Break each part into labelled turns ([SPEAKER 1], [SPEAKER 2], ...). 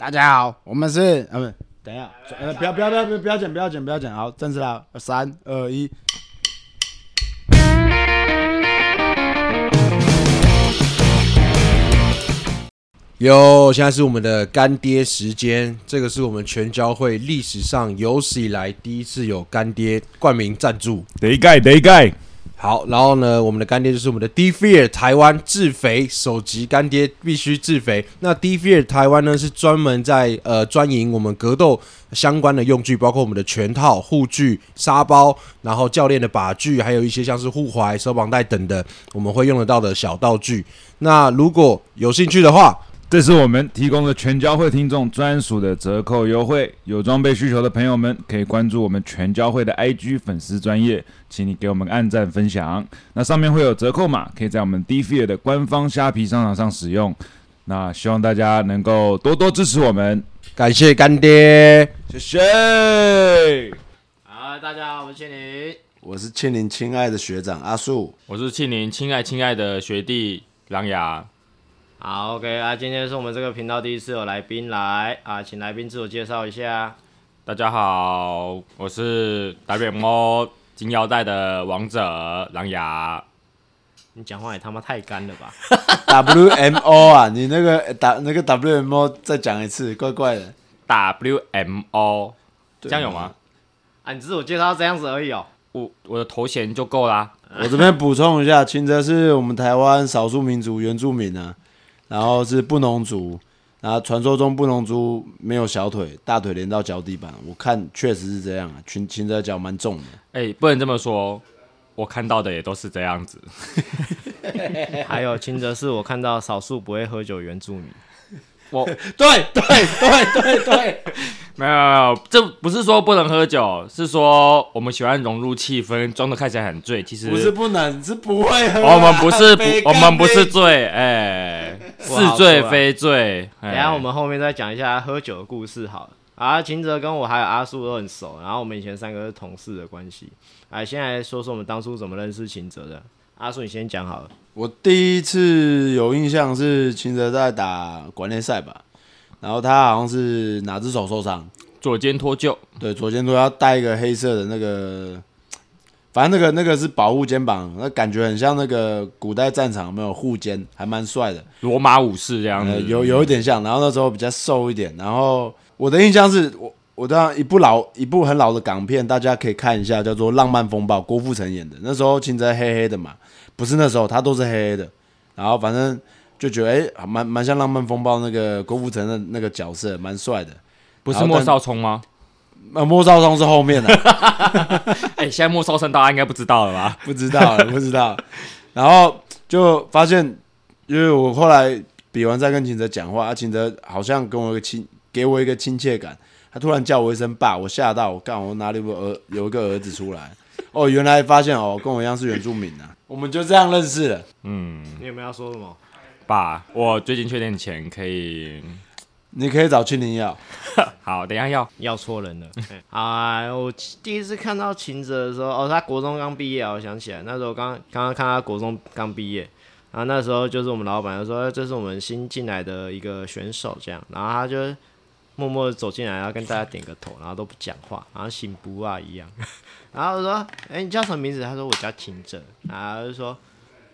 [SPEAKER 1] 大家好，我们是呃不，等一下，呃不要不要不要不要不要剪不要剪不要剪，好，正式啦，三二一。
[SPEAKER 2] 哟，现在是我们的干爹时间，这个是我们全交会历史上有史以来第一次有干爹冠名赞助。
[SPEAKER 3] 得盖得盖，
[SPEAKER 2] 好，然后呢，我们的干爹就是我们的 D Fear 台湾自肥首级干爹，必须自肥。那 D Fear 台湾呢是专门在呃专营我们格斗相关的用具，包括我们的拳套、护具、沙包，然后教练的把具，还有一些像是护踝、手绑带等的，我们会用得到的小道具。那如果有兴趣的话，
[SPEAKER 3] 这是我们提供的全教会听众专属的折扣优惠，有装备需求的朋友们可以关注我们全教会的 IG 粉丝专业，请你给我们按赞分享。那上面会有折扣码，可以在我们 D Fear 的官方虾皮商场上使用。那希望大家能够多多支持我们，
[SPEAKER 2] 感谢干爹。
[SPEAKER 3] 谢谢。
[SPEAKER 4] 好，大家好，我是千林。
[SPEAKER 1] 我是庆林亲爱的学长阿树，
[SPEAKER 5] 我是庆林，亲爱亲爱的学弟狼牙。
[SPEAKER 4] 好，OK 啊，今天是我们这个频道第一次有来宾来啊，请来宾自我介绍一下。
[SPEAKER 5] 大家好，我是 WMO 金腰带的王者狼牙。
[SPEAKER 4] 你讲话也他妈太干了吧
[SPEAKER 1] ？WMO 啊，你那个打那个 WMO 再讲一次，怪怪的。
[SPEAKER 5] WMO，这样有吗？
[SPEAKER 4] 啊，你自我介绍这样子而已哦。
[SPEAKER 5] 我我的头衔就够啦。
[SPEAKER 1] 我这边补充一下，秦泽是我们台湾少数民族原住民啊，然后是布农族，然后传说中布农族没有小腿，大腿连到脚底板，我看确实是这样啊，秦秦泽脚蛮重的。
[SPEAKER 5] 哎、不能这么说，我看到的也都是这样子。
[SPEAKER 4] 还有秦泽是我看到少数不会喝酒原住民。
[SPEAKER 5] 我
[SPEAKER 1] 对对对对对，
[SPEAKER 5] 没有没有，这不是说不能喝酒，是说我们喜欢融入气氛，装的看起来很醉。其实
[SPEAKER 1] 不是不能，是不会喝啊、
[SPEAKER 5] 我们不是不，我们不是醉，哎、
[SPEAKER 4] 不好
[SPEAKER 5] 是醉非醉。
[SPEAKER 4] 等下我们后面再讲一下喝酒的故事好了。啊，秦泽跟我还有阿树都很熟，然后我们以前三个是同事的关系。哎，先来说说我们当初怎么认识秦泽的。阿树，你先讲好了。
[SPEAKER 1] 我第一次有印象是秦哲在打馆内赛吧，然后他好像是哪只手受伤，
[SPEAKER 5] 左肩脱臼，
[SPEAKER 1] 对，左肩脱要带一个黑色的那个，反正那个那个是保护肩膀，那感觉很像那个古代战场有没有护肩，还蛮帅的，
[SPEAKER 5] 罗马武士这样子，
[SPEAKER 1] 呃，有有一点像。然后那时候比较瘦一点，然后我的印象是我我当然一部老一部很老的港片，大家可以看一下，叫做《浪漫风暴》，郭富城演的。那时候秦泽黑黑的嘛，不是那时候他都是黑黑的，然后反正就觉得哎，蛮蛮像《浪漫风暴》那个郭富城的那个角色，蛮帅的。
[SPEAKER 5] 不是莫少聪吗？
[SPEAKER 1] 呃，莫少聪是后面的、
[SPEAKER 5] 哎、现在莫少聪大家应该不知道了吧？
[SPEAKER 1] 不知道了，不知道。然后就发现，因为我后来比完赛跟秦哲讲话，啊，秦哲好像跟我一个亲，给我一个亲切感。他突然叫我一声爸，我吓到，我干，我哪里有儿有一个儿子出来？哦，原来发现哦，跟我一样是原住民啊，我们就这样认识了。
[SPEAKER 5] 嗯，
[SPEAKER 4] 你有没有要说什么？
[SPEAKER 5] 爸，我最近缺点钱，可以
[SPEAKER 1] 你可以找青林要，
[SPEAKER 5] 好，等一下要
[SPEAKER 4] 要错人了。啊，我第一次看到秦哲的时候，哦，他国中刚毕业啊，我想起来，那时候刚刚刚看他国中刚毕业，然后那时候就是我们老板就说这是我们新进来的一个选手，这样，然后他就默默的走进来，然后跟大家点个头，然后都不讲话，然后醒不啊一样，然后我说，哎、你叫什么名字？他说我叫秦哲，然后就说，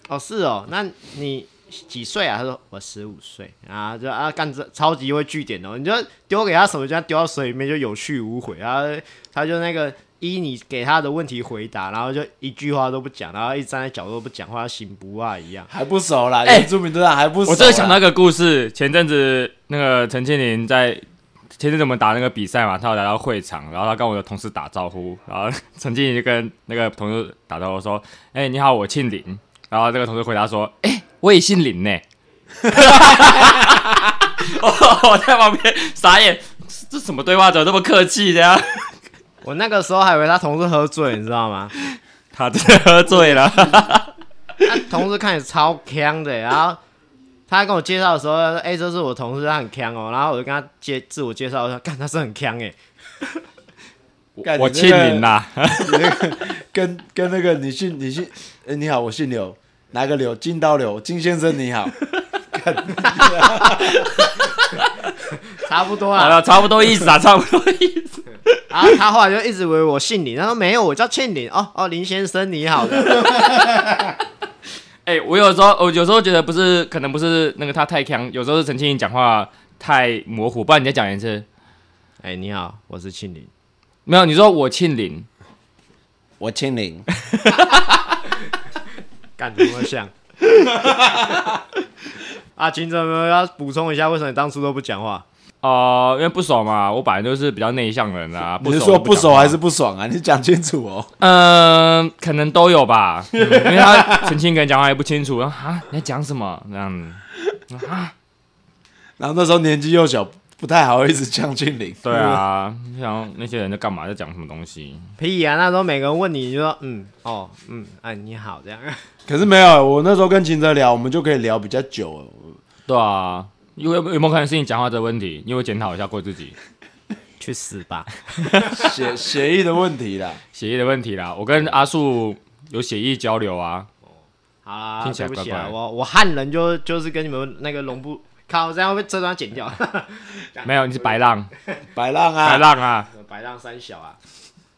[SPEAKER 4] 哦，是哦，那你。几岁啊？他说我十五岁，然后就啊干这超级会据点哦，你就丢给他什么，就丢到水里面就有去无回，然后他就那个依你给他的问题回答，然后就一句话都不讲，然后一直站在角落不讲话，醒不啊一样。
[SPEAKER 1] 还不熟啦，
[SPEAKER 5] 哎
[SPEAKER 1] 原住民队长还不熟。
[SPEAKER 5] 我真的想到一个故事，前阵子那个陈庆林在前阵子我们打那个比赛嘛，他有来到会场，然后他跟我的同事打招呼，然后陈庆林就跟那个同事打招呼说：“哎、你好，我姓林。”然后这个同事回答说：“哎、我也姓林呢。”我我在旁边傻眼，这什么对话怎么这么客气的呀？
[SPEAKER 4] 我那个时候还以为他同事喝醉，你知道吗？
[SPEAKER 5] 他真的喝醉了。
[SPEAKER 4] 他同事看起来超强的，然后他跟我介绍的时候，他说：“哎、这是我同事，他很强哦。”然后我就跟他介自我介绍，我说：“干，他是很强哎。
[SPEAKER 1] 干
[SPEAKER 5] 我庆林啦，
[SPEAKER 1] 你那个跟跟那个你姓你姓，哎、你好，我姓刘，哪个刘？金刀刘，金先生你好。
[SPEAKER 4] 差不多啊。
[SPEAKER 5] 好了，差不多意思啊，差不多意思。
[SPEAKER 4] 然后他后来就一直以为我姓林，他说没有，我叫庆林。哦哦，林先生你好的。
[SPEAKER 5] 哎、我有时候我有时候觉得不是，可能不是那个他太强，有时候是陈庆林讲话太模糊，不然你再讲一次。
[SPEAKER 4] 哎，你好，我是庆林。
[SPEAKER 5] 没有，你说我庆林，
[SPEAKER 1] 我清零，
[SPEAKER 4] 干怎么像？啊，秦哲有没有要补充一下？为什么你当初都不讲话？
[SPEAKER 5] 哦、因为不熟嘛，我本来就是比较内向的人啊。
[SPEAKER 1] 你是
[SPEAKER 5] 熟
[SPEAKER 1] 说不熟还是
[SPEAKER 5] 是？
[SPEAKER 1] 不爽啊？你讲清楚哦。
[SPEAKER 5] 嗯、可能都有吧，嗯因为他陈清跟讲话也不清楚，然后啊你在讲什么这样子。
[SPEAKER 1] 然后那时候年纪又小，不太好意思讲清零。
[SPEAKER 5] 对啊，想那些人在干嘛，在讲什么东西？
[SPEAKER 4] 屁啊！那时候每个人问你，你就说嗯哦嗯哎你好这样。
[SPEAKER 1] 可是没有，我那时候跟秦哲聊，我们就可以聊比较久了。
[SPEAKER 5] 对啊，有有有没有可能是你讲话的问题？你有检讨一下过自己
[SPEAKER 4] 去死吧！
[SPEAKER 1] 协协议的问题啦，
[SPEAKER 5] 协议的问题啦？我跟阿树有协议交流啊，
[SPEAKER 4] 好啦，
[SPEAKER 5] 听起来
[SPEAKER 4] 对不起啊，我我汉人就就是跟你们那个龙不靠，这样会被这段剪掉。
[SPEAKER 5] 没有，你是白浪，
[SPEAKER 1] 白浪啊，
[SPEAKER 5] 白浪啊，
[SPEAKER 4] 白浪三小啊！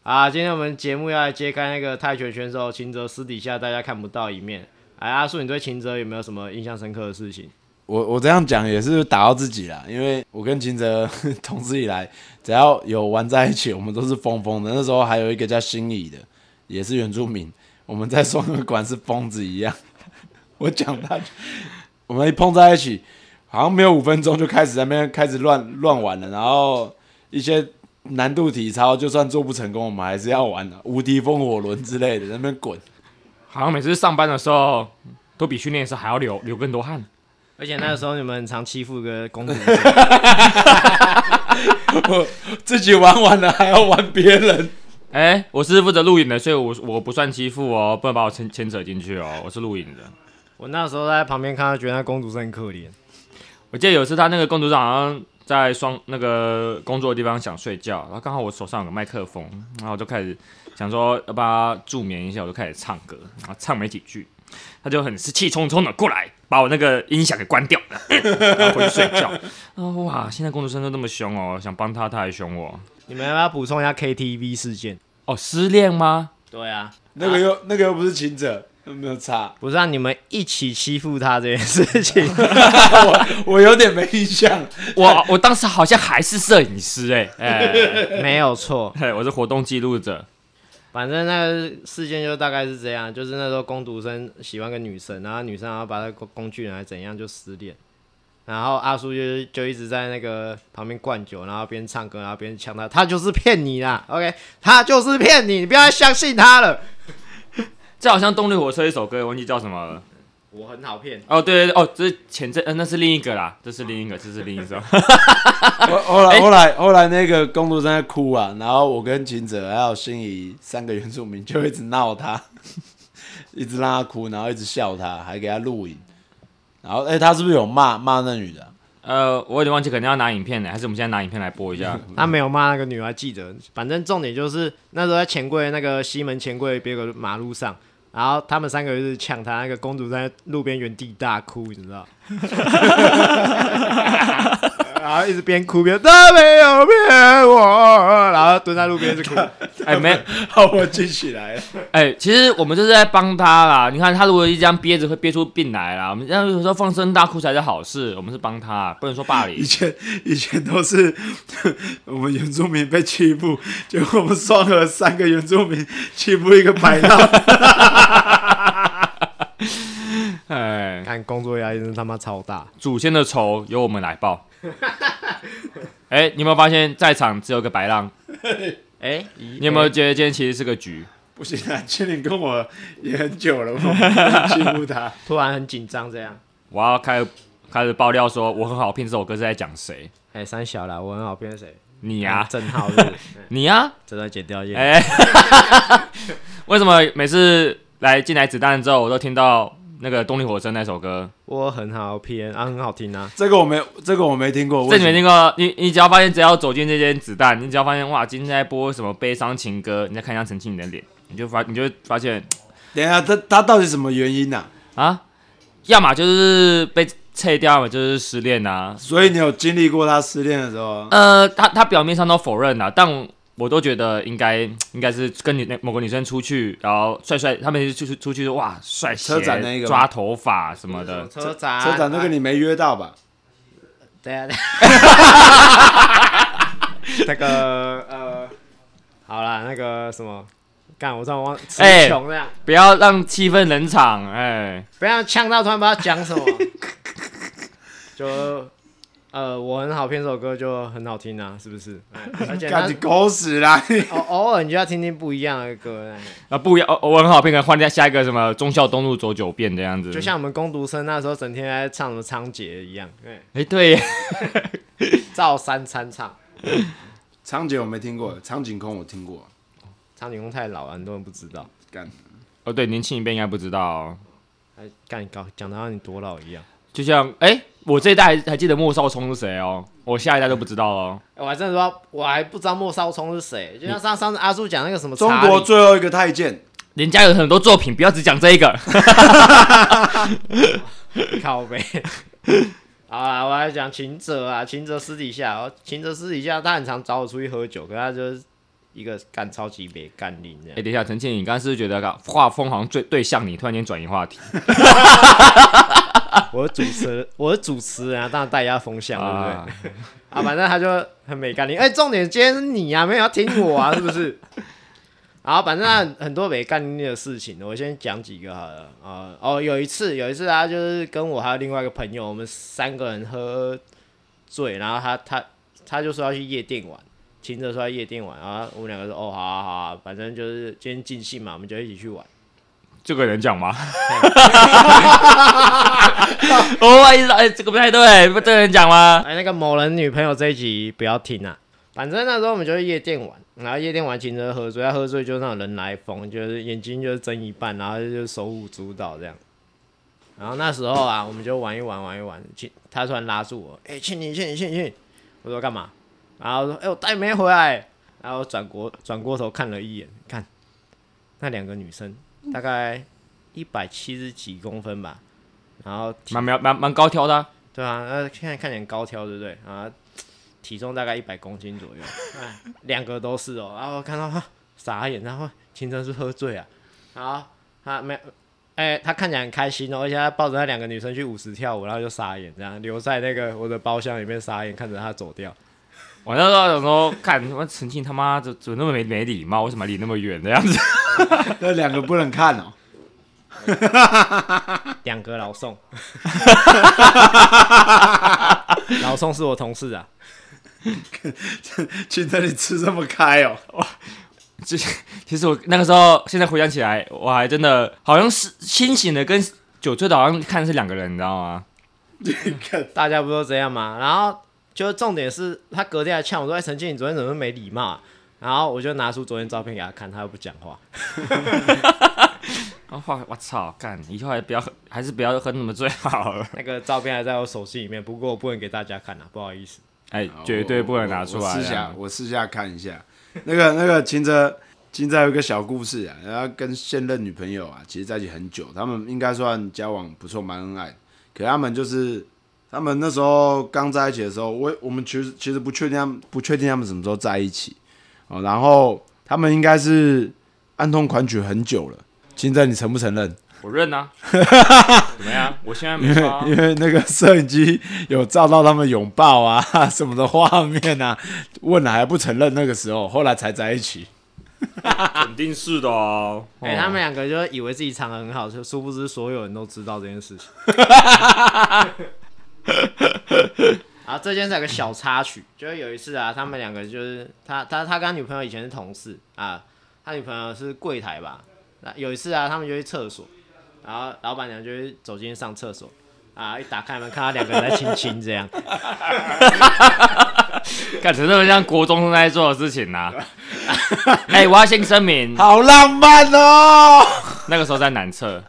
[SPEAKER 4] 啊，今天我们节目要来揭开那个泰拳选手秦哲私底下大家看不到一面。哎，阿树，你对秦哲有没有什么印象深刻的事情？
[SPEAKER 1] 我我这样讲也是打到自己啦，因为我跟秦哲 同志以来，只要有玩在一起，我们都是疯疯的。那时候还有一个叫心仪的，也是原住民，我们在双河馆是疯子一样。我讲他，我们一碰在一起，好像没有五分钟就开始那边开始乱乱玩了，然后一些难度体操就算做不成功，我们还是要玩的，无敌风火轮之类的，在那边滚。
[SPEAKER 5] 好像每次上班的时候都比训练时候还要流流更多汗。
[SPEAKER 4] 而且那个时候你们很常欺负一个公主，我
[SPEAKER 1] 自己玩完了还要玩别人，
[SPEAKER 5] 哎、我是负责录影的，所以我我不算欺负哦，不能把我牵牵扯进去哦，我是录影的。
[SPEAKER 4] 我那时候在旁边看到，觉得那公主是很可怜。
[SPEAKER 5] 我记得有一次他那个公主长好像在双那个工作的地方想睡觉，然后刚好我手上有个麦克风，然后我就开始想说要帮他助眠一下，我就开始唱歌，然后唱没几句，他就很是气冲冲的过来把我那个音响给关掉了，然后回去睡觉。啊哇，现在工作生都那么凶哦，想帮他他还凶我。
[SPEAKER 4] 你们要不要补充一下 KTV 事件？
[SPEAKER 5] 哦，失恋吗？
[SPEAKER 4] 对啊，
[SPEAKER 1] 那个又那个又不是亲者，有没有差？
[SPEAKER 4] 不是让你们一起欺负他这件事情。
[SPEAKER 1] 我我有点没印象。
[SPEAKER 5] 我我当时好像还是摄影师哎、哎、
[SPEAKER 4] 没有错，
[SPEAKER 5] 嘿我是活动记录者。
[SPEAKER 4] 反正那个事件就大概是这样，就是那时候工读生喜欢个女生，然后女生然后把那个工具人还怎样就失恋，然后阿叔就就一直在那个旁边灌酒，然后边唱歌，然后边呛他，他就是骗你啦，OK，他就是骗你，你不要再相信他了。
[SPEAKER 5] 这好像动力火车一首歌，忘记叫什么了。
[SPEAKER 4] 我很好骗，
[SPEAKER 5] 哦，对对对，哦，这是前阵，呃，那是另一个啦，这是另一个，这是另一首。
[SPEAKER 1] 后 后来后来后来那个公主正在哭啊，然后我跟秦哲还有心仪三个原住民就一直闹他，一直让他哭，然后一直笑他，还给他录影。然后哎、他是不是有骂骂那女的啊、
[SPEAKER 5] 呃，我有点忘记，可能要拿影片呢，还是我们现在拿影片来播一下？
[SPEAKER 4] 他没有骂那个女，我还记得。反正重点就是那时候在钱柜那个西门钱柜别个马路上，然后他们三个就是抢他，那个公主在路边原地大哭，你知道？然后一直边哭边他没有骗我，然后蹲在路边一直哭。
[SPEAKER 5] 哎，没，
[SPEAKER 1] 好，我记起来了。
[SPEAKER 5] 哎，其实我们就是在帮他啦。你看他如果一这样憋着，会憋出病来啦。我们这样有时候放声大哭才是好事，我们是帮他，不能说霸凌以。
[SPEAKER 1] 前以前都是 我们原住民被欺负，结果我们双河三个原住民欺负一个白浪。
[SPEAKER 5] 哎，
[SPEAKER 4] 看工作压力真是他妈超大。
[SPEAKER 5] 祖先的仇由我们来报。哎，你有没有发现，在场只有个白浪？
[SPEAKER 4] 哎、
[SPEAKER 5] 你有没有觉得今天其实是个局？
[SPEAKER 1] 不行啊，千灵跟我也很久了，我不能欺负他。
[SPEAKER 4] 突然很紧张这样？
[SPEAKER 5] 我要开开始爆料说，我很好骗这首歌是在讲谁？
[SPEAKER 4] 哎、三小啦，我很好骗谁？
[SPEAKER 5] 你呀、
[SPEAKER 4] 郑浩是不是
[SPEAKER 5] 你呀、
[SPEAKER 4] 这段剪掉一点。
[SPEAKER 5] 哎、为什么每次来进来子弹之后，我都听到那个动力火车那首歌？
[SPEAKER 4] 我很好骗啊，很好听啊。
[SPEAKER 1] 这个我没，这个我没听过。
[SPEAKER 5] 这你没听
[SPEAKER 1] 过？
[SPEAKER 5] 你你只要发现，只要走进这间子弹，你只要发现哇，今天在播什么悲伤情歌，你再看一下陈庆你的脸，你就发你就会发现
[SPEAKER 1] 等一下，他他到底什么原因呐、
[SPEAKER 5] 啊，要么就是被撤掉嘛，就是失恋啊。
[SPEAKER 1] 所以你有经历过他失恋的时候啊？
[SPEAKER 5] 呃，他他表面上都否认了，但我都觉得应该 应该是跟你那某个女生出去，然后帅帅，他们就是出去哇帅气，
[SPEAKER 1] 车展那一个
[SPEAKER 5] 抓头发什么的，
[SPEAKER 4] 车展，
[SPEAKER 1] 车展那个你没约到吧？
[SPEAKER 4] 对啊，对啊。那个呃，好啦，那个什么，干，我突然忘，词
[SPEAKER 5] 哎
[SPEAKER 4] 穷这样，
[SPEAKER 5] 不要让气氛冷场，哎，
[SPEAKER 4] 不要呛到突然不知道讲什么。就呃，我很好骗这首歌就很好听啊，是不是？哎 而且
[SPEAKER 1] 你狗屎啦！
[SPEAKER 4] 偶偶尔你就要听听不一样的歌，哎
[SPEAKER 5] 啊不一样，偶尔很好，听，可以换掉下一个什么忠孝东路走九遍这样子，
[SPEAKER 4] 就像我们工读生那时候整天在唱什么仓颉一样，对，
[SPEAKER 5] 哎对耶，
[SPEAKER 4] 照三餐唱。
[SPEAKER 1] 仓颉我没听过，苍井空我听过。
[SPEAKER 4] 苍井空太老了，很多人不知道。
[SPEAKER 1] 干，
[SPEAKER 5] 哦对，年轻一辈应该不知道哦、
[SPEAKER 4] 哎，干搞讲的好像你多老一样。
[SPEAKER 5] 就像哎，我这一代还还记得莫少聪是谁哦，我下一代都不知道哦。
[SPEAKER 4] 哎我还真的说，我还不知道莫少聪是谁。就像上上次阿叔讲那个什么
[SPEAKER 1] 中
[SPEAKER 4] 查理
[SPEAKER 1] 国最后一个太监，
[SPEAKER 5] 人家有很多作品，不要只讲这一个。
[SPEAKER 4] 靠背。好啦，我还讲秦哲啊，秦哲私底下，哦，秦哲私底下他很常找我出去喝酒，可他就是一个干超级别干拎这
[SPEAKER 5] 哎、
[SPEAKER 4] 样。
[SPEAKER 5] 等一下，陈倩，你刚刚是不是觉得画风好像最对向你，突然间转移话题
[SPEAKER 4] 我是主持，我是主持人啊，当然带一下风向，对不对？
[SPEAKER 5] 啊？
[SPEAKER 4] 啊，反正他就很没干净。哎、重点今天是你啊，没有要听我啊，是不是？然后反正很很多没干净的事情，我先讲几个好了。呃，哦，有一次，有一次他就是跟我还有另外一个朋友，我们三个人喝醉，然后他他他就说要去夜店玩，停着说要夜店玩，然后我们两个说哦好啊好啊，反正就是今天尽兴嘛，我们就一起去玩。
[SPEAKER 5] 这个人讲吗？哦，不好意思，哎、这个不太对，不这个人讲吗？
[SPEAKER 4] 哎，那个某人女朋友这一集不要听啊。反正那时候我们就去夜店玩，然后夜店玩秦哲喝醉，他喝醉就是那种人来疯，就是眼睛就是睁一半，然后就手舞足蹈这样。然后那时候啊，我们就玩一玩玩一玩，秦他突然拉住我，哎、庆你庆你亲你我说干嘛？然后我说哎、我带没回来，然后转过转过头看了一眼，看那两个女生大概一百七十几公分吧，然后
[SPEAKER 5] 蛮蛮蛮蛮高挑的啊、
[SPEAKER 4] 对啊，那现在看起来很高挑，对不对？啊，体重大概一百公斤左右，哎，两个都是哦。然后看到他傻眼，然后秦晨是喝醉啊，然后他没，哎、他看起来很开心哦，而且他抱着那两个女生去舞池跳舞，然后就傻眼，这样留在那个我的包厢里面傻眼，看着他走掉。
[SPEAKER 5] 我那时候想说，看他妈陈庆他妈怎怎么那么没没礼貌，为什么离那么远的样子？
[SPEAKER 1] 那两个不能看哦。
[SPEAKER 4] 两个老宋，老宋是我同事啊，
[SPEAKER 1] 去那里吃这么开哦？
[SPEAKER 5] 哇其实我那个时候，现在回想起来，我还真的好像是清醒的跟酒醉的好像看的是两个人，你知道吗？
[SPEAKER 4] 大家不都这样吗？然后就重点是他隔天还呛我说：“哎，陈静，你昨天怎么没礼貌、啊？”然后我就拿出昨天照片给他看，他又不讲话。
[SPEAKER 5] 然后我操，干，以后还不要喝，还是不要喝那么醉好了。
[SPEAKER 4] 那个照片还在我手机里面，不过我不能给大家看啊，不好意思。
[SPEAKER 5] 哎，绝对不能拿出来
[SPEAKER 1] 我我私下
[SPEAKER 5] 啊。
[SPEAKER 1] 我私 下看一下。那个那个秦哲，秦哲有一个小故事啊，然后跟现任女朋友啊，其实在一起很久，他们应该算交往不错，蛮恩爱。可他们就是他们那时候刚在一起的时候，我我们其实其实不确定他们不确定他们什么时候在一起哦。然后他们应该是暗通款曲很久了。金正，你承不承认？
[SPEAKER 5] 我认啊。怎么样？我现在没
[SPEAKER 1] 因为
[SPEAKER 5] 差啊。
[SPEAKER 1] 因为那个摄影机有照到他们拥抱啊 什么的画面啊，问了还不承认那个时候，后来才在一起。
[SPEAKER 5] 肯定是的哦。
[SPEAKER 4] 哎、他们两个就以为自己藏得很好，就殊不知所有人都知道这件事情。然后这件事有个小插曲，就是有一次啊，他们两个就是他他他跟他女朋友以前是同事啊，他女朋友是柜台吧。那有一次啊，他们就去厕所，然后老板娘就会走进去上厕所啊，一打开门看到两个人在亲亲这样。
[SPEAKER 5] 干成这么像国中正在做的事情呐、哎、我要先声明，
[SPEAKER 1] 好浪漫哦！
[SPEAKER 5] 那个时候在男厕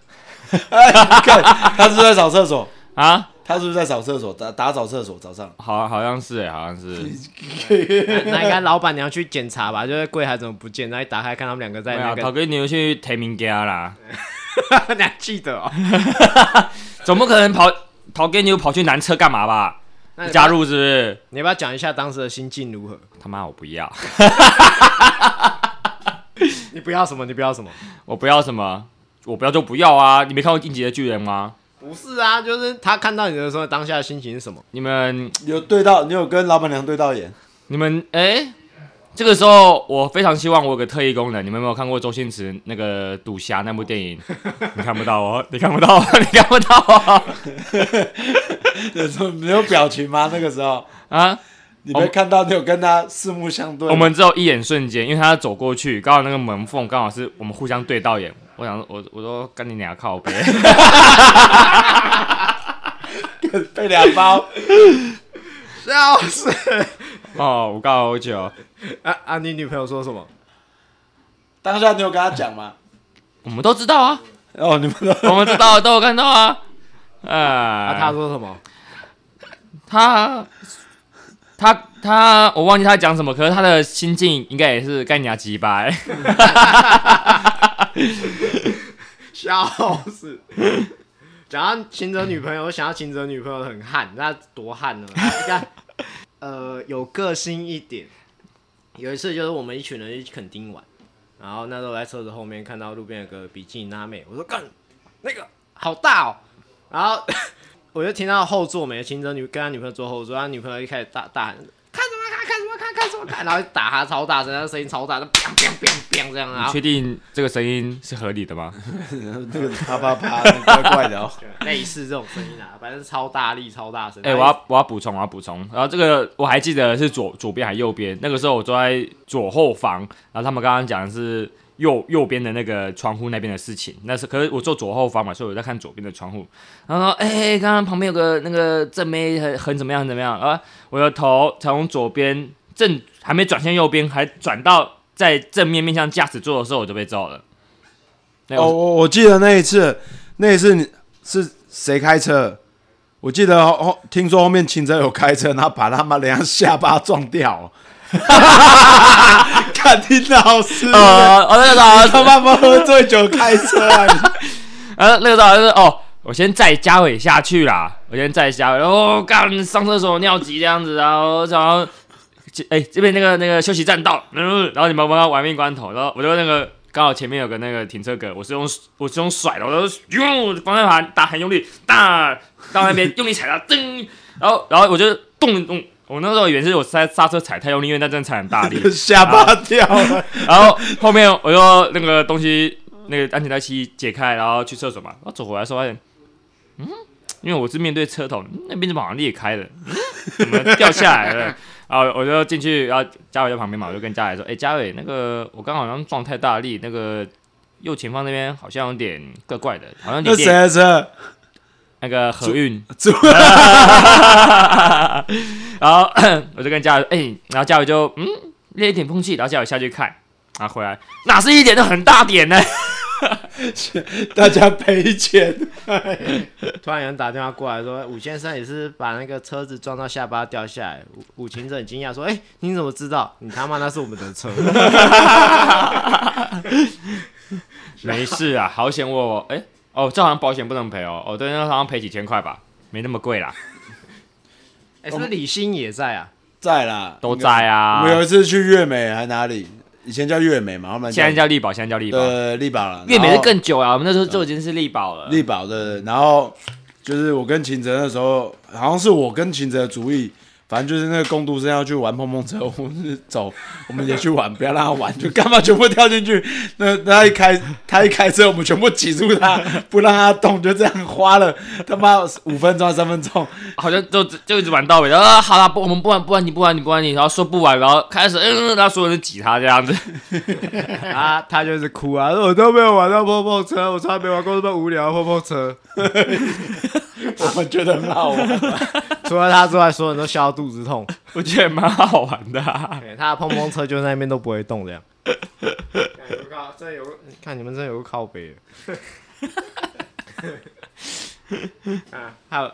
[SPEAKER 1] 哎，看他是不是在扫厕所？
[SPEAKER 5] 啊，
[SPEAKER 1] 他是不是在扫厕所？打打扫厕所？早上
[SPEAKER 5] 好好像是哎、好像是。
[SPEAKER 4] 那那应该老板娘去检查吧，就是柜台怎么不见，然后一打开看他们两个在那个
[SPEAKER 5] 陶，哥，你又去提名家啦，
[SPEAKER 4] 你还记得哦？
[SPEAKER 5] 总不可能跑陶根，你又跑去南车干嘛吧？
[SPEAKER 4] 你
[SPEAKER 5] 加，入是不是？
[SPEAKER 4] 你要不要讲一下当时的心境如何？
[SPEAKER 5] 他妈我不要，
[SPEAKER 4] 你不要什么？你不要什么？
[SPEAKER 5] 我不要什么，我不要就不要啊！你没看过《进击的巨人》吗？
[SPEAKER 4] 不是啊，就是他看到你的时候，当下的心情是什么？
[SPEAKER 5] 你们
[SPEAKER 1] 有对到，你有跟老板娘对到眼？
[SPEAKER 5] 你们哎、这个时候我非常希望我有个特异功能。你们有没有看过周星驰那个《赌侠》那部电影？你看不到哦，你看不到哦，你看不到哦
[SPEAKER 1] 有时候没有表情吗？那个时候
[SPEAKER 5] 啊！
[SPEAKER 1] 你没看到，你有跟他四目相对？
[SPEAKER 5] 我们只有一眼瞬间，因为他走过去，刚好那个门缝刚好是我们互相对到眼。我想，我我说跟你俩靠背，
[SPEAKER 1] 被两包，
[SPEAKER 4] 笑死！
[SPEAKER 5] 哦，我告好久，
[SPEAKER 4] 啊啊！你女朋友说什么？
[SPEAKER 1] 当下你有跟她讲吗？
[SPEAKER 5] 我们都知道啊，
[SPEAKER 1] 哦，你们都
[SPEAKER 5] 我们知道，都有看到啊。啊，
[SPEAKER 4] 啊，他说什么？
[SPEAKER 5] 他他他，我忘记他讲什么，可是他的心境应该也是干你俩鸡掰。
[SPEAKER 4] 笑死！讲到秦泽女朋友，想到秦泽女朋友很悍，那多悍呢？你看，呃，有个性一点。有一次就是我们一群人去垦丁玩，然后那时候在车子后面看到路边有个比基尼辣妹，我说干，那个好大哦，然后我就听到后座没秦哲女跟他女朋友坐后座，他女朋友一开始大大喊看什么看看什么看看什么看，然后打他超大声，他声音超大，就 biang biang biang biang 这样，
[SPEAKER 5] 啊确定这个声音是合理的吗？
[SPEAKER 1] 那个啪啪啪，怪怪的哦。
[SPEAKER 4] 类似这种声音啊，反正超大力、超大声。
[SPEAKER 5] 哎、我要我要补充，我要补充。然后这个我还记得是左左边还右边，那个时候我坐在左后方，然后他们刚刚讲的是右右边的那个窗户那边的事情。那是可是我坐左后方嘛，所以我在看左边的窗户。然后说，哎、刚刚旁边有个那个正妹很很怎么样怎么样啊？我的头从左边正还没转向右边，还转到在正面面向驾驶座的时候，我就被揍了。
[SPEAKER 1] 哦，
[SPEAKER 5] 我
[SPEAKER 1] 我记得那一次，那一次你是谁开车？我记得后后听说后面秦哲有开车，然后把他妈人家下巴撞掉。看听到好师，
[SPEAKER 5] 呃，哦，那个时候
[SPEAKER 1] 他妈妈喝醉酒开车啊！你
[SPEAKER 5] 呃，那个时候就是哦，我先载嘉伟下去啦，我先载嘉伟，然后干上厕所尿急这样子，然后然后，哎、这边那个那个休息站到，嗯，然后你们玩到玩命关头，然后我就那个刚好前面有个那个停车格，我是用我是用甩的，我就用方向盘打很用力，打到那边用力踩它，噔，然后然后我就动动。我那时候以为是我刹刹车踩太用力，因为那真的踩很大力，
[SPEAKER 1] 吓巴掉了，
[SPEAKER 5] 然后后面我就那个东西，那个安全带系解开，然后去厕所嘛。然后走回来的时候发现，嗯，因为我是面对车头，嗯那边怎么好像裂开了，嗯，怎么掉下来了？然后我就进去，然后嘉伟在旁边嘛，我就跟嘉伟说：“哎、嘉伟，那个我刚好像撞太大力，那个右前方那边好像有点怪怪的，好像有
[SPEAKER 1] 那谁
[SPEAKER 5] 点裂
[SPEAKER 1] 的车？
[SPEAKER 5] 那个河运。
[SPEAKER 1] 猪
[SPEAKER 5] 然后 我就跟嘉伟，哎、然后嘉伟就嗯裂一点空气，然后嘉伟下去看，然后回来哪是一点都很大点呢？
[SPEAKER 1] 大家赔钱。
[SPEAKER 4] 突然有人打电话过来说，武先生也是把那个车子撞到下巴掉下来。武武勤者很惊讶说：“哎、你怎么知道？你他妈那是我们的车。
[SPEAKER 5] 没事啊，好险我哎、哦，这好像保险不能赔哦，哦对，那好像赔几千块吧，没那么贵啦，
[SPEAKER 4] 哎、是不是李欣也在啊？
[SPEAKER 1] 在啦，
[SPEAKER 5] 都在啊
[SPEAKER 1] 我。们有一次去月美还哪里？以前叫月美嘛，后面
[SPEAKER 5] 现在叫力宝，现在叫力宝，
[SPEAKER 1] 呃力宝了。
[SPEAKER 5] 月美是
[SPEAKER 1] 然后
[SPEAKER 5] 更久啊，我们那时候就已经是力宝了。
[SPEAKER 1] 力宝的，然后就是我跟秦哲那时候，好像是我跟秦哲的主意，反正就是那个工读生要去玩碰碰车，我们是走，我们也去玩，不要让他玩，就干嘛全部跳进去。那他一开他一开车，我们全部挤住他，不让他动，就这样花了他妈五分钟三分钟。
[SPEAKER 5] 好像就就一直玩到尾，啊好了，不，我们不玩不玩你不玩你不玩你，然后说不玩，然后开始嗯，然后所有人挤他这样子，
[SPEAKER 4] 啊，他就是哭啊，我都没有玩到碰碰车，我从来没玩过这么无聊的碰碰车。
[SPEAKER 1] 我们觉得很好玩，
[SPEAKER 4] 除了他之外，所有人都笑到肚子痛。
[SPEAKER 5] 我觉得蛮好玩的、啊。
[SPEAKER 4] 对他的碰碰车就在那边都不会动，这样。靠，真有个，看你们真有个靠北的。啊，还有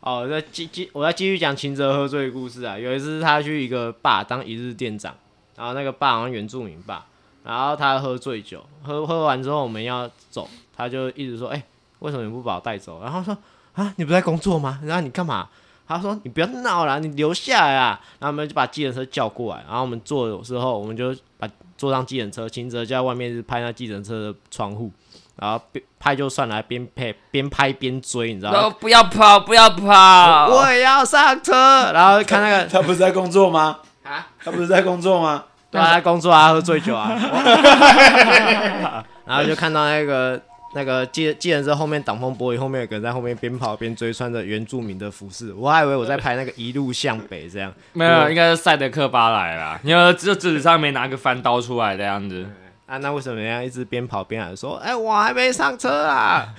[SPEAKER 4] 哦，再继继，我再继续讲秦哲喝醉的故事啊。有一次他去一个坝当一日店长，然后那个坝好像原住民坝，然后他喝醉酒，喝喝完之后我们要走，他就一直说：“哎、为什么你不把我带走？”然后说：“啊，你不在工作吗？然后你干嘛？他说你不要闹了，你留下来啊。然后我们就把计程车叫过来，然后我们坐的时候，我们就把坐上计程车，秦哲就在外面是拍那计程车的窗户，然后边拍就算了，还边拍边拍边追，你知道吗？
[SPEAKER 5] 不要跑，不要跑！
[SPEAKER 4] 我也要上车，然后看那个
[SPEAKER 1] 他不是在工作吗？
[SPEAKER 4] 啊，
[SPEAKER 1] 他不是在工作吗？
[SPEAKER 4] 对啊，他工作啊，喝醉酒啊，然后就看到那个那个计计程车后面挡风玻璃后面有个人在后面边跑边追，穿着原住民的服饰，我还以为我在拍那个一路向北这样。
[SPEAKER 5] 没有，应该是赛德克巴莱啦。你要就纸上面拿个翻刀出来的样子。
[SPEAKER 4] 啊，那为什么人家一直边跑边喊说：“哎、我还没上车啊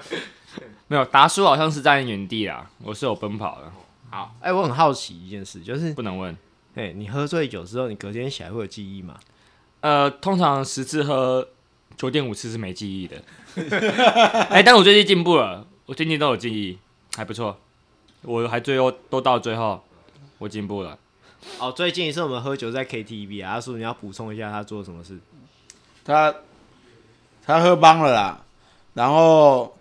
[SPEAKER 5] 没有，达叔好像是在原地啊，我是有奔跑的，？”
[SPEAKER 4] 好，哎、我很好奇一件事，就是，
[SPEAKER 5] 不能问。
[SPEAKER 4] 哎、你喝醉酒之后，你隔天起来会有记忆吗？
[SPEAKER 5] 呃，通常十次喝九点五次是没记忆的。哎、但我最近进步了，我最近都有记忆，还不错。我还最后都到最后，我进步了。
[SPEAKER 4] 哦，最近一次我们喝酒在 KTV 啊，阿叔你要补充一下他做了什么事？
[SPEAKER 1] 他他喝帮了啦，然后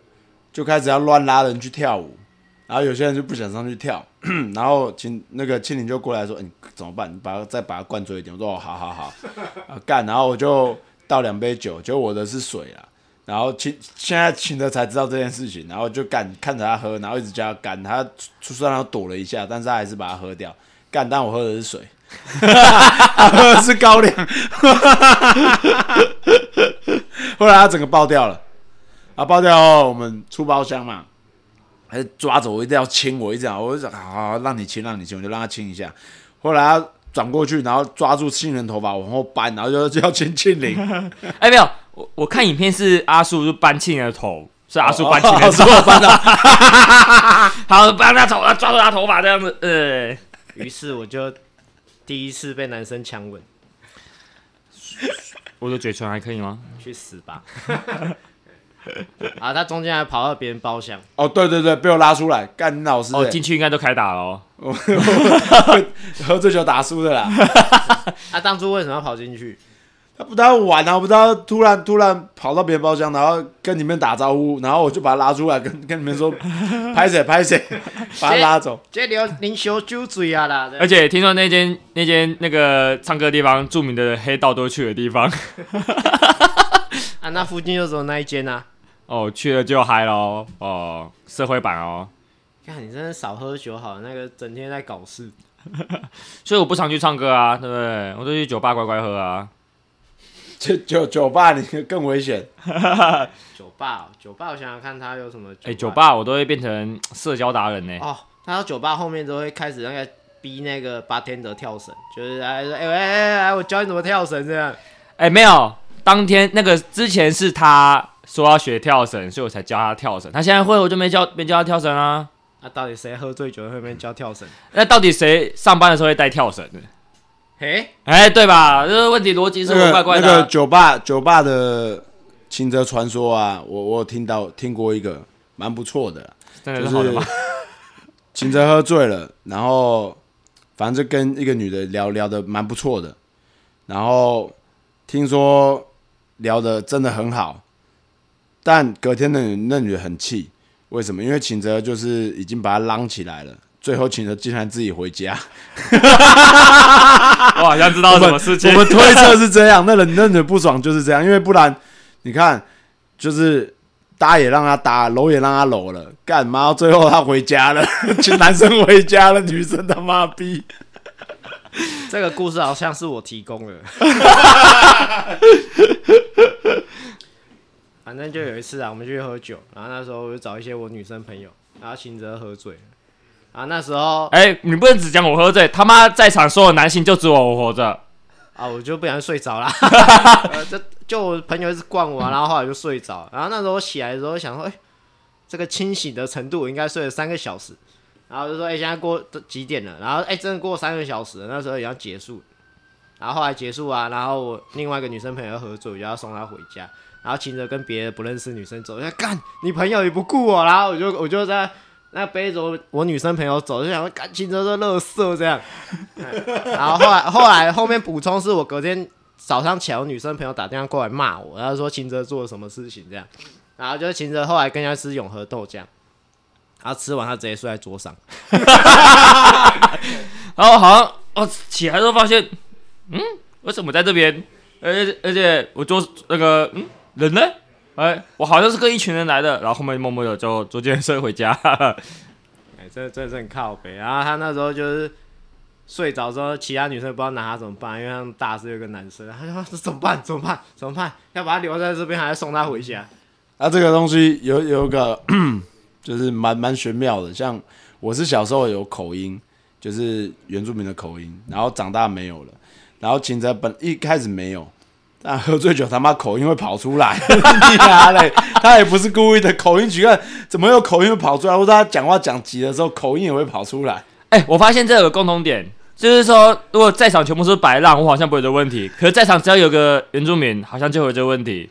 [SPEAKER 1] 就开始要乱拉人去跳舞，然后有些人就不想上去跳，然后青那个青林就过来说：“你、怎么办？你把他再把他灌醉一点。”我说：“哦，好好好，啊干。”然后我就倒两杯酒，结果我的是水啦。然后青现在青的才知道这件事情，然后就干看着他喝，然后一直叫他干，他虽然躲了一下，但是他还是把它喝掉。干，但我喝的是水，他喝的是高粱。后来他整个爆掉了，啊，爆掉后我们出包厢嘛，还是抓着我一定要亲我，一直讲，我就想好好好让你亲让你亲，我就让他亲一下。后来他转过去，然后抓住杏仁头发往后扳，然后就就要亲庆龄，
[SPEAKER 5] 哎、没有，我我看影片是阿叔就搬庆的头，是阿叔搬庆的
[SPEAKER 1] 哦是
[SPEAKER 5] 头，
[SPEAKER 1] 我扳的，
[SPEAKER 5] 好搬他头，抓住他头发这样子，呃，
[SPEAKER 4] 于是我就第一次被男生强吻，
[SPEAKER 5] 我的嘴唇还可以吗？
[SPEAKER 4] 去死吧！啊，他中间还跑到别人包厢，
[SPEAKER 1] 哦，对对对，被我拉出来，干你老师、
[SPEAKER 5] 哦，
[SPEAKER 1] 欸
[SPEAKER 5] 进去应该都开打了哦。
[SPEAKER 1] 喝醉酒打输的啦。
[SPEAKER 4] 他、当初为什么要跑进去？
[SPEAKER 1] 他不知道玩啊，我不知道突然突然跑到别人包厢，然后跟你们打招呼，然后我就把他拉出来，跟跟你们说 拍谁拍谁，把他拉走。
[SPEAKER 4] 这里有啉小酒醉啊啦！
[SPEAKER 5] 而且听说那间那间那个唱歌地方，著名的黑道都去的地方，
[SPEAKER 4] 啊，那附近就只有那一间啊。
[SPEAKER 5] 哦，去了就嗨喽，哦，社会版哦，
[SPEAKER 4] 看你真的少喝酒好了，那个整天在搞事。
[SPEAKER 5] 所以我不常去唱歌啊，对不对？我都去酒吧乖乖喝啊。
[SPEAKER 1] 酒酒酒吧你更危险，
[SPEAKER 4] 酒吧、哦，酒吧，我想想看，他有什么？
[SPEAKER 5] 哎、酒吧我都会变成 社交达人呢。
[SPEAKER 4] 哦，他到酒吧后面都会开始那个逼那个 bartender 跳绳，就是来说，哎、哎哎哎，我教你怎么跳绳这样。
[SPEAKER 5] 哎、没有，当天那个之前是他说要学跳绳，所以我才教他跳绳。他现在会，我就没教没教他跳绳啊。
[SPEAKER 4] 那、到底谁喝醉酒会被教跳绳？
[SPEAKER 5] 那到底谁上班的时候会带跳绳的？
[SPEAKER 4] 嘿，
[SPEAKER 5] 哎、对吧？这个问题逻辑是怪怪的啊、
[SPEAKER 1] 那个酒吧酒吧的清泽传说啊，我我有听到听过一个蛮不错的，
[SPEAKER 5] 真的
[SPEAKER 1] 就是
[SPEAKER 5] 是好的吗？
[SPEAKER 1] 清泽喝醉了，然后反正就跟一个女的聊聊的蛮不错的，然后听说聊的真的很好，但隔天那女那女的很气，为什么？因为秦哲就是已经把她捞起来了，最后秦哲竟然自己回家。
[SPEAKER 5] 我好像知道什么事情。
[SPEAKER 1] 我们推测是这样，那人那女不爽就是这样，因为不然你看，就是搭也让他搭，搂也让他搂了，干嘛？最后他回家了，请男生回家了，女生他妈逼。
[SPEAKER 4] 这个故事好像是我提供的。反正就有一次啊，我们去喝酒，然后那时候我就找一些我女生朋友，然后秦哲喝醉了，然后那时候
[SPEAKER 5] 哎、你不能只讲我喝醉，他妈在场所有男性就只有我活着。
[SPEAKER 4] 啊，我就不小心睡着了，呃，这就我朋友一直灌我、啊，然后后来就睡着，然后那时候我起来的时候想说，哎、这个清醒的程度我应该睡了三个小时，然后就说，哎、现在过都几点了？然后哎、真的过三个小时了，那时候也要结束，然后后来结束啊，然后我另外一个女生朋友要喝醉，我就要送她回家，然后秦哲跟别的不认识女生走，我就干你朋友也不顾我，然后我就我就在 那背着我我女生朋友走，就想说干秦哲这乐色这样。然后后来后来后面补充是我隔天早上起来，我女生朋友打电话过来骂我，然后说秦哲做了什么事情这样，然后就是秦哲后来跟人家吃永和豆浆，然后吃完他直接睡在桌上，
[SPEAKER 5] 然后好像我起来之后发现，嗯，为什么在这边？而且而且我就那个嗯人呢？哎，我好像是跟一群人来的，然后后面默默的就坐电车回家。
[SPEAKER 4] 哎，这这是很靠北。然后他那时候就是睡着之后，其他女生不知道拿他怎么办，因为他们大是有个男生，他就说这怎么办？怎么办？怎么办？要把他留在这边，还是送他回家？
[SPEAKER 1] 啊，这个东西有有个 就是蛮蛮玄妙的，像我是小时候有口音，就是原住民的口音，然后长大没有了，然后秦泽本一开始没有，但喝醉酒他妈口音会跑出来！他也不是故意的，口音举个，怎么有口音会跑出来？或者他讲话讲急的时候，口音也会跑出来。
[SPEAKER 5] 哎，我发现这有个共同点，就是说如果在场全部是白浪，我好像不会有这个问题；可是在场只要有个原住民，好像就会有这个问题。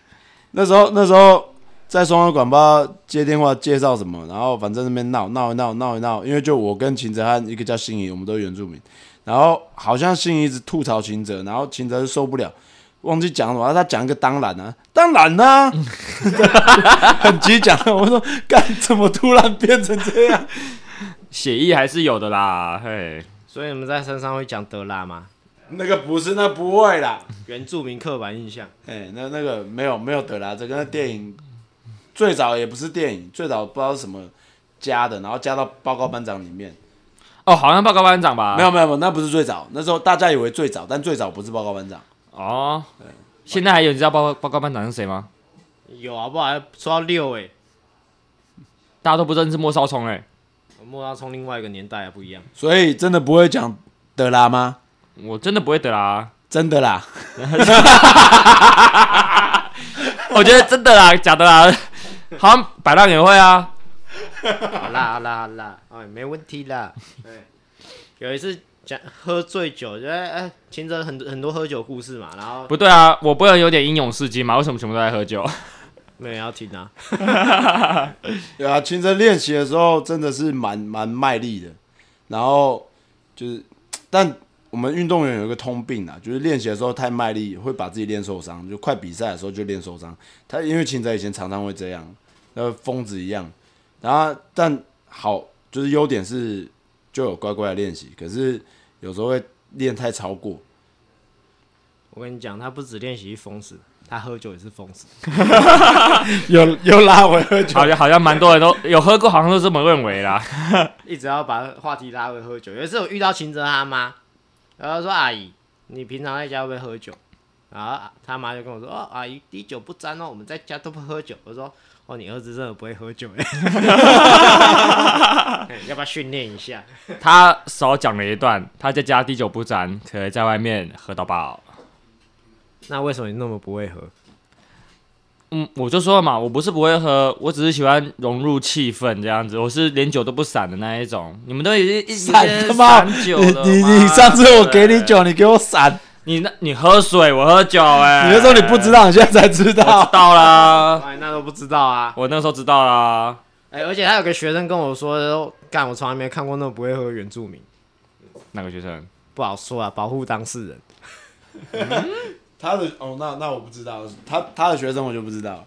[SPEAKER 1] 那时候那时候在双阳广播接电话介绍什么，然后反正那边闹闹一闹闹一闹，因为就我跟秦泽汉一个叫心仪，我们都是原住民，然后好像心怡一直吐槽秦哲，然后秦哲受不了，忘记讲什么，他讲一个当然啊，当然啦、很急讲，我说干怎么突然变成这样？
[SPEAKER 5] 写意还是有的啦，嘿，
[SPEAKER 4] 所以你们在山上会讲德拉吗？
[SPEAKER 1] 那个不是，那不会啦，
[SPEAKER 4] 原住民刻板印象。
[SPEAKER 1] 哎、那那个没有没有德拉，这个电影最早也不是电影，最早不知道是什么加的，然后加到报告班长里面。
[SPEAKER 5] 哦，好像报告班长吧？
[SPEAKER 1] 没有没有没有，那不是最早，那时候大家以为最早，但最早不是报告班长。
[SPEAKER 5] 哦，现在还有你知道报告报告班长是谁吗？
[SPEAKER 4] 有啊不好？还说到六哎、
[SPEAKER 5] 大家都不认识莫少聪哎、
[SPEAKER 4] 我莫少聪另外一个年代还不一样。
[SPEAKER 1] 所以真的不会讲德拉吗？
[SPEAKER 5] 我真的不会德啦，
[SPEAKER 1] 真的啦，
[SPEAKER 5] 我觉得真的啦，假的啦，好像百浪也会啊。
[SPEAKER 4] 好啦好啦好啦，哎，没问题啦。对，有一次讲喝醉酒，就哎哎，秦哲很多很多喝酒故事嘛，然后
[SPEAKER 5] 不对啊，我不能有点英勇事迹嘛？为什么全部都在喝酒？
[SPEAKER 4] 没有要听啊。
[SPEAKER 1] 对啊，秦哲练习的时候真的是蛮蛮卖力的，然后就是，但我们运动员有一个通病啊，就是练习的时候太卖力，会把自己练受伤，就快比赛的时候就练受伤。他因为秦哲以前常常会这样，那疯子一样，然后但好就是优点是就有乖乖的练习，可是有时候会练太超过。
[SPEAKER 4] 我跟你讲，他不止练习疯子，他喝酒也是疯子。
[SPEAKER 1] 有有拉回喝酒，
[SPEAKER 5] 好像好像蛮多人都有喝过，好像都这么认为啦。
[SPEAKER 4] 一直要把话题拉回喝酒。有一次我遇到秦哲他妈，然后说阿姨，你平常在家会不会喝酒？然后他妈就跟我说，哦，阿姨滴酒不沾哦，我们在家都不喝酒。我说，哦，你儿子真的不会喝酒哎，要不要训练一下？
[SPEAKER 5] 他少讲了一段，他在家滴酒不沾，可以在外面喝到爆。
[SPEAKER 4] 那为什么你那么不会喝？
[SPEAKER 5] 嗯，我就说了嘛，我不是不会喝，我只是喜欢融入气氛这样子。我是连酒都不散的那一种。你们都已经一
[SPEAKER 1] 散
[SPEAKER 5] 了嘛
[SPEAKER 1] 你你上次我给你酒，你给我散，
[SPEAKER 5] 你那你喝水，我喝酒、哎，
[SPEAKER 1] 你那时候你不知，道，你现在才知道
[SPEAKER 5] 知。道啦，
[SPEAKER 4] 哎，那都不知道啊。
[SPEAKER 5] 我那时候知道啦。
[SPEAKER 4] 哎、而且还有个学生跟我说，干，我从来没看过那么不会喝原住民。
[SPEAKER 5] 哪个学生，
[SPEAKER 4] 不好说啊，保护当事人。
[SPEAKER 1] 他的哦，那那我不知道，他他的学生我就不知道。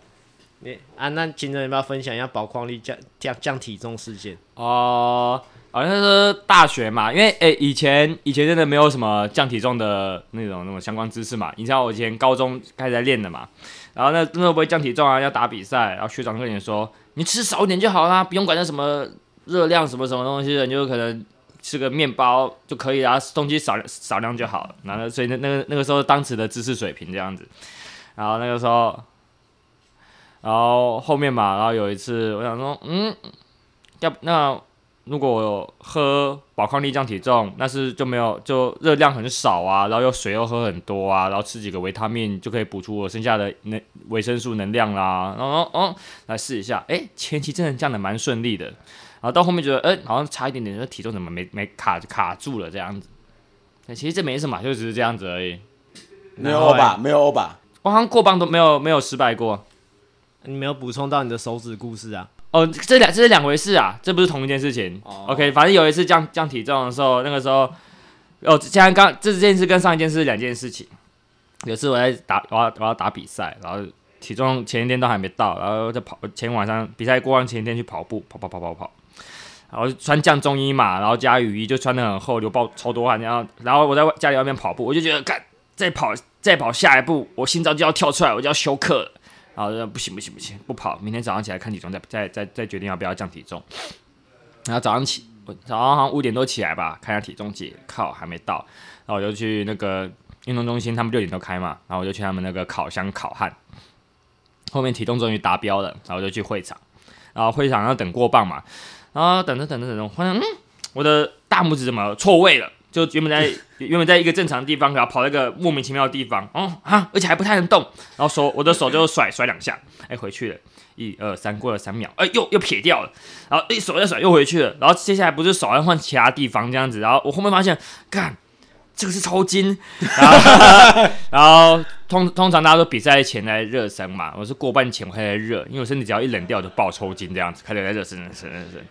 [SPEAKER 4] 你啊，那今天要不要分享一下保矿力降降降体重事件？
[SPEAKER 5] 哦、好像是大学嘛，因为诶、以前以前真的没有什么降体重的那种那种相关知识嘛。你知道我以前高中开始在练的嘛，然后那那时候不会降体重啊，要打比赛，然后学长跟你说，你吃少一点就好啦，不用管那什么热量什么什么东西的，你就可能吃个面包就可以啦，东西少少量就好了。然后所以那那个那个时候当时的知识水平这样子，然后那个时候，然后后面嘛，然后有一次我想说，嗯，要不那如果我有喝宝矿力降体重，那是就没有就热量很少啊，然后又水又喝很多啊，然后吃几个维他命就可以补出我剩下的能维生素能量啦。然后哦，来试一下，哎，前期真的降的蛮顺利的，然后到后面觉得，哎，好像差一点点，这体重怎么没没卡卡住了这样子。哎其实这没什么，就只是这样子而已。
[SPEAKER 1] 没有欧巴？没有欧巴？
[SPEAKER 5] 我好像过磅都没有没有失败过。
[SPEAKER 4] 你没有补充到你的手指故事啊？
[SPEAKER 5] 哦，这两这是两回事啊，这不是同一件事情。
[SPEAKER 4] 哦
[SPEAKER 5] OK，反正有一次降降体重的时候，那个时候，哦，现在刚这件事跟上一件事是两件事情。有一次我在打，我要我要打比赛，然后体重前一天都还没到，然后在跑，前晚上比赛过完前一天去跑步，跑跑跑跑跑，然后穿降中衣嘛，然后加雨衣，就穿的很厚，流爆超多汗，然后然后我在外家里外面跑步，我就觉得干再跑再跑下一步，我心脏就要跳出来，我就要休克了。然后不行不行不行，不跑，明天早上起来看体重，再再再再决定要不要降体重。然后早上起，我早上好像五点多起来吧，看下体重计，靠还没到，然后我就去那个运动中心，他们六点多开嘛，然后我就去他们那个烤箱烤汗。后面体重终于达标了，然后我就去会场，然后会场要等过磅嘛，然后等着等着等着，发现嗯，我的大拇指怎么错位了？就原本在原本在一个正常的地方，然后跑到一个莫名其妙的地方，哦啊，而且还不太能动，然后手我的手就甩甩两下，哎回去了，一二三过了三秒，哎又又撇掉了，然后一手再甩又回去了，然后接下来不是手要换其他地方这样子，然后我后面发现，干这个是抽筋，然后然后通通常大家都比赛前在热身嘛，我是过半前我开始热，因为我身体只要一冷掉就爆抽筋这样子，开始在热身热身热身，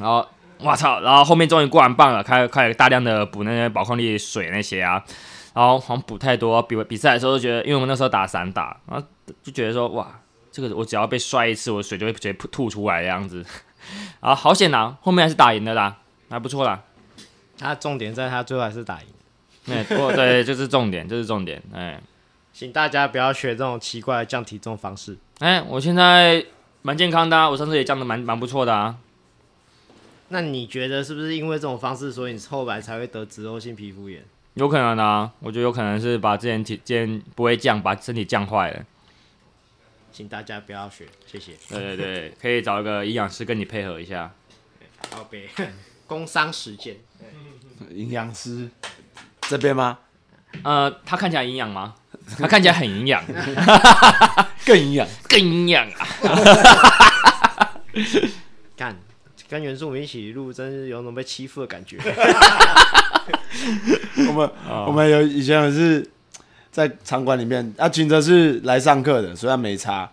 [SPEAKER 5] 然后。我操！然后后面终于过完磅了，开开始大量的补那些宝矿力水那些啊，然后好像补太多，比比赛的时候就觉得，因为我们那时候打散打，然后就觉得说，哇，这个我只要被摔一次，我水就会直接吐出来的样子，啊，好险呐！后面还是打赢的啦，还不错啦。
[SPEAKER 4] 他重点在他最后还是打赢。
[SPEAKER 5] 哎，不，对，就是重点，就是重点。哎，
[SPEAKER 4] 请大家不要学这种奇怪的降体重方式。
[SPEAKER 5] 哎，我现在蛮健康的，我上次也降的蛮蛮不错的啊。
[SPEAKER 4] 那你觉得是不是因为这种方式，所以你后来才会得脂漏性皮肤炎？
[SPEAKER 5] 有可能啊，我觉得有可能是把之前体之前不会降，把身体降坏了。
[SPEAKER 4] 请大家不要学，谢谢。
[SPEAKER 5] 对对对，可以找一个营养师跟你配合一下。
[SPEAKER 4] 好呗，工商实践。
[SPEAKER 1] 营养师这边吗？
[SPEAKER 5] 呃，他看起来营养吗？他看起来很营养，
[SPEAKER 1] 更营养，
[SPEAKER 5] 更营养啊！
[SPEAKER 4] 干。跟原住民一起录，真是有种被欺负的感觉。
[SPEAKER 1] 我们我们有以前是在场馆里面，啊，秦哲是来上课的，虽然没差。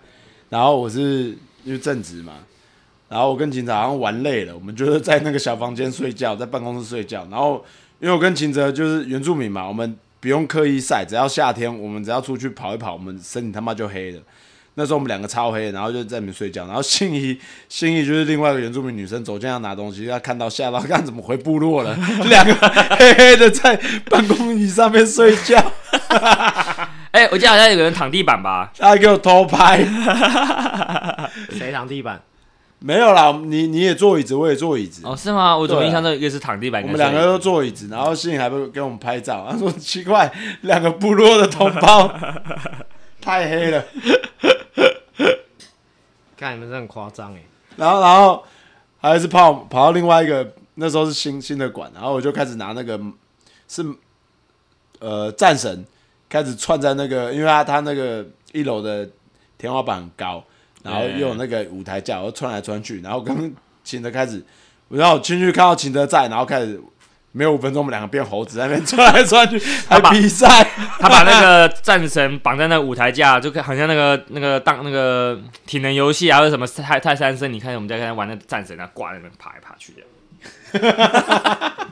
[SPEAKER 1] 然后我是因为正职嘛，然后我跟秦哲好像玩累了，我们就是在那个小房间睡觉，在办公室睡觉。然后因为我跟秦哲就是原住民嘛，我们不用刻意晒，只要夏天我们只要出去跑一跑，我们身体他妈就黑了。那时候我们两个超黑，然后就在里面睡觉。然后信义，信义就是另外一个原住民女生走进来拿东西，她看到吓到，看怎么回部落了，两个黑黑的在办公椅上面睡觉。
[SPEAKER 5] 哎，我记得好像有个人躺地板吧？
[SPEAKER 1] 他给我偷拍。
[SPEAKER 4] 谁躺地板？
[SPEAKER 1] 没有啦，你你也坐椅子，我也坐椅子。
[SPEAKER 5] 哦，是吗？我怎么印象中一个是躺地板？
[SPEAKER 1] 我们两个都坐椅子，然后信义还不给我们拍照。他说奇怪，两个部落的同胞 太黑了。
[SPEAKER 4] 看你们是很夸张哎，
[SPEAKER 1] 然后然后还是跑跑到另外一个，那时候是新新的馆，然后我就开始拿那个是呃战神，开始串在那个，因为他他那个一楼的天花板很高，然后又有那个舞台架，我串来串去，然后跟 秦德开始，然后进去看到秦德在，然后开始。没有五分钟，我们两个变猴子在那边转来转去，还比赛。
[SPEAKER 5] 他把那个战神绑在那舞台架，就好像那个那个当那个体能游戏啊，或者什么泰泰山森。你看我们在看玩那战神，啊，挂在那边爬来爬去的。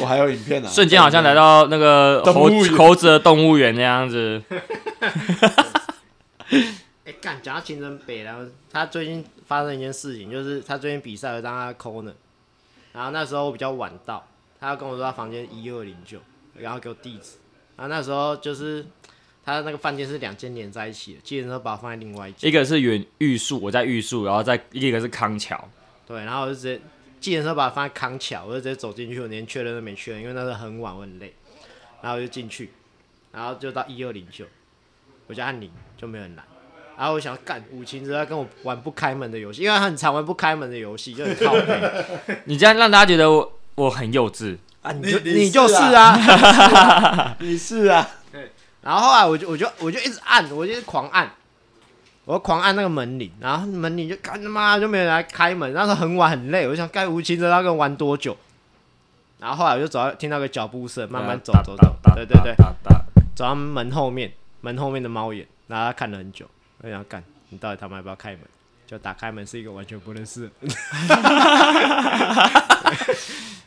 [SPEAKER 1] 我还有影片呢，
[SPEAKER 5] 瞬间好像来到那个猴猴子的动物园那样子。
[SPEAKER 4] 哎，干，讲到青城北然后他最近发生一件事情，就是他最近比赛让他抠呢，然后那时候我比较晚到。他跟我说他房间一二零九，然后给我地址。然后那时候就是他那个饭店是两间连在一起的，记得说把我放在另外一间。
[SPEAKER 5] 一个是原玉树，我在玉树，然后再一个是康桥。
[SPEAKER 4] 对，然后我就直接记得说把它放在康桥，我就直接走进去，我连确认都没确认，因为那时候很晚，我很累。然后我就进去，然后就到一二零九，我就按铃，就没有人来。然后我想干五琴，在跟我玩不开门的游戏，因为他很常玩不开门的游戏，就很靠背。
[SPEAKER 5] 你这样让大家觉得我。我很幼稚
[SPEAKER 4] 啊！你就你就是啊，
[SPEAKER 1] 你是啊。
[SPEAKER 4] 对，然后后来我就我就我就一直按，我就狂按，我狂按那个门铃，然后门铃就干他妈就没人来开门。那时候很晚很累，我就想该无情的那个玩多久。然后后来我就走到听到个脚步声，慢慢走走走，对对对，走到门后面，门后面的猫眼，然后他看了很久，我想干，你到底他妈要不要开门？就打开门是一个完全不认识。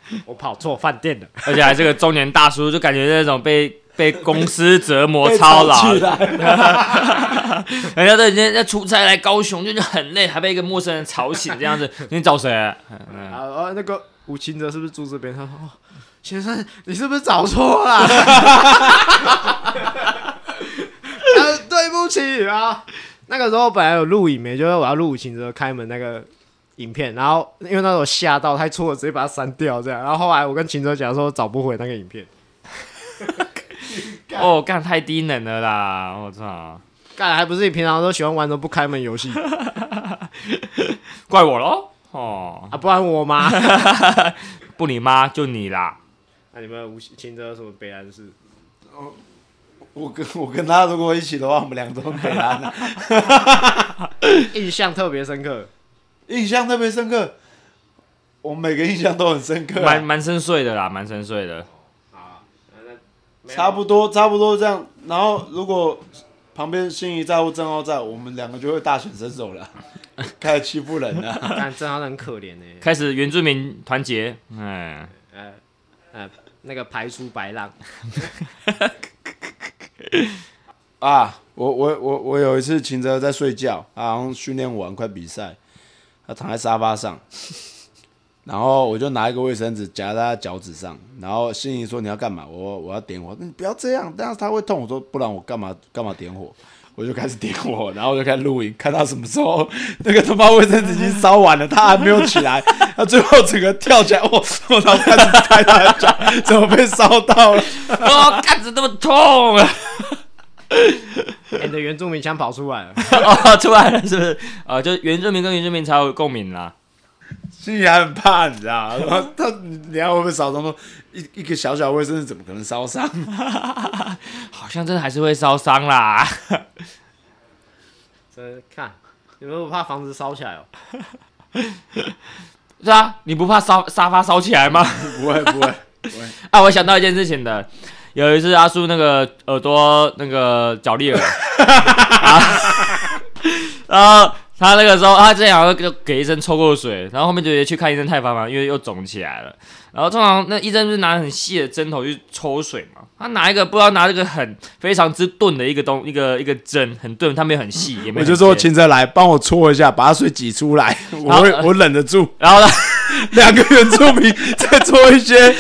[SPEAKER 4] 我跑错饭店了，
[SPEAKER 5] 而且还是个中年大叔，就感觉那种被被公司折磨 操劳，人家在人家出差来高雄，就是很累，还被一个陌生人吵醒这样子。你找谁？嗯
[SPEAKER 4] 啊哦，那个吴清哲是不是住这边？他说：“哦，先生，你是不是找错了？”呃，对不起啊。那个时候本来有录影没，就是我要录吴清哲开门那个影片，然后因为那时候吓到太错了，直接把它删掉这样。然后后来我跟秦哲讲说找不回那个影片，
[SPEAKER 5] 哦，干太低能了啦！我操，
[SPEAKER 4] 干还不是你平常都喜欢玩的不开门游戏
[SPEAKER 5] 怪我喽！哦，
[SPEAKER 4] 啊？不然我吗？
[SPEAKER 5] 不你妈就你啦！
[SPEAKER 4] 那你们吴秦哲有什么悲哀事？
[SPEAKER 1] 哦我跟我跟他如果一起的话，我们两个都很北蓝的，
[SPEAKER 4] 印象特别深刻。
[SPEAKER 1] 印象特别深刻。我每个印象都很深刻啊、
[SPEAKER 5] 蛮蛮深邃的啦，蛮深邃的。
[SPEAKER 1] 差不多差不多这样。然后如果旁边心仪在或郑浩在，我们两个就会大显身手了，开始欺负人了。
[SPEAKER 4] 但真的很可怜呢、
[SPEAKER 5] 开始原住民团结，哎，
[SPEAKER 4] 呃呃，那个排除白浪，
[SPEAKER 1] 啊，我我我我有一次秦哲在睡觉，他好像训练完快比赛，他躺在沙发上，然后我就拿一个卫生纸夹在他脚趾上，然后心仪说你要干嘛？我我要点火，你不要这样，这样他会痛。我说不然我干嘛干嘛点火？我就开始点火，然后我就开始录影，看他什么时候那个他妈卫生纸已经烧完了，他还没有起来，他最后整个跳起来，我我然后开始拍他的脚，怎么被烧到了？
[SPEAKER 5] 哦，干子那么痛啊！
[SPEAKER 4] 你的原住民腔跑出来了。
[SPEAKER 5] 哦，出来了是不是？啊，就原住民跟原住民才有共鸣啦。
[SPEAKER 1] 心里还很怕，你知道吗？然 后他，你等一下会不会烧伤？说一一个小小卫生纸怎么可能烧伤？
[SPEAKER 5] 好像真的还是会烧伤啦。
[SPEAKER 4] 真看，你们不怕房子烧起来哦？
[SPEAKER 5] 是啊，你不怕烧沙发烧起来吗？
[SPEAKER 1] 不会不会不会，
[SPEAKER 5] 啊，我想到一件事情的，有一次阿叔那个耳朵那个脚裂了，啊 然后他那个时候他之前好像就给医生抽过水，然后后面就直接去看医生太烦了，因为又肿起来了。然后通常那医生不是拿很细的针头去抽水嘛，他拿一个不知道拿这个很非常之钝的一个东一个一个针，很钝，它没有很细，也没有
[SPEAKER 1] 我就说秦哲来帮我搓一下，把他水挤出来，我会我忍得住。
[SPEAKER 5] 然后呢，
[SPEAKER 1] 两个原住民在做一些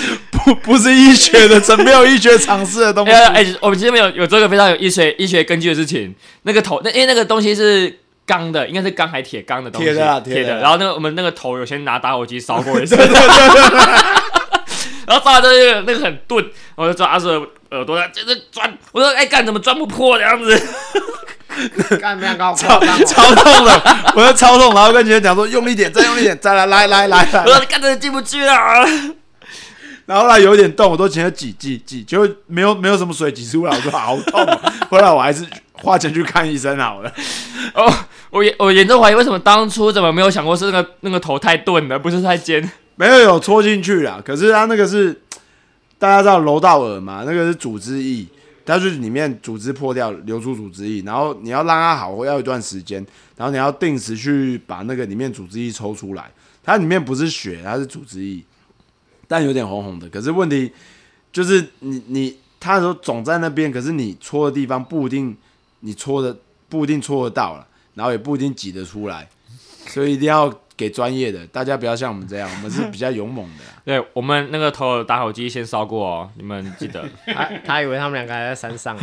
[SPEAKER 1] 不 不是医学的、没有医学常识的东西。
[SPEAKER 5] 哎、哎，我们这边有有这个非常有医学医学根据的事情。那个头，那因为那个东西是钢的，应该是钢还铁钢的东西，
[SPEAKER 1] 铁的啊铁的
[SPEAKER 5] 的。然后那个我们那个头有先拿打火机烧过一次，然后烧完之后那个那个很钝，我就抓着耳朵在就是钻，我说哎干怎么钻不破这样子？
[SPEAKER 4] 干没有搞
[SPEAKER 1] 超超痛的，我就超痛，然后跟秦哲讲说用力点，再用力点，再来来来来来
[SPEAKER 5] 我，说干真的进不去啊！
[SPEAKER 1] 然后后来有点动，我都请他挤挤挤，结果没有没有什么水挤出来，我说好痛、后来我还是花钱去看医生好了。
[SPEAKER 5] 哦，我严我严重怀疑为什么当初怎么没有想过是那个那个头太钝了，不是太尖。
[SPEAKER 1] 没有有戳进去啦，可是它那个是大家知道楼道耳嘛，那个是组织液，它就是里面组织破掉流出组织液，然后你要让它好要一段时间，然后你要定时去把那个里面组织液抽出来，它里面不是血，它是组织液，但有点红红的。可是问题就是你你它说总在那边，可是你戳的地方不一定你戳的不一定戳得到了，然后也不一定挤得出来，所以一定要给专业的，大家不要像我们这样，我们是比较勇猛的啊。
[SPEAKER 5] 对我们那个头有打火机先烧过哦，你们记得？
[SPEAKER 4] 他他以为他们两个还在山上，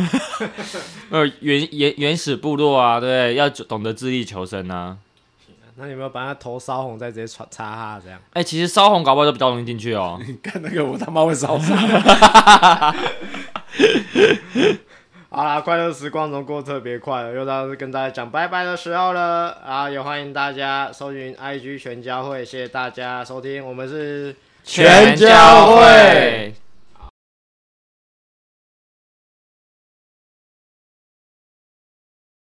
[SPEAKER 5] 呃，原原原始部落啊，对，要懂得自力求生啊。
[SPEAKER 4] 那你有没有把他头烧红，再直接擦擦哈这样？
[SPEAKER 5] 哎、其实烧红搞不好就比较容易进去哦。
[SPEAKER 1] 你看那个我他妈会烧伤。
[SPEAKER 4] 好啦，快乐时光总过得特别快了，又到跟大家讲拜拜的时候了啊！也欢迎大家搜寻 IG 全教会，谢谢大家收听，我们是
[SPEAKER 1] 全教会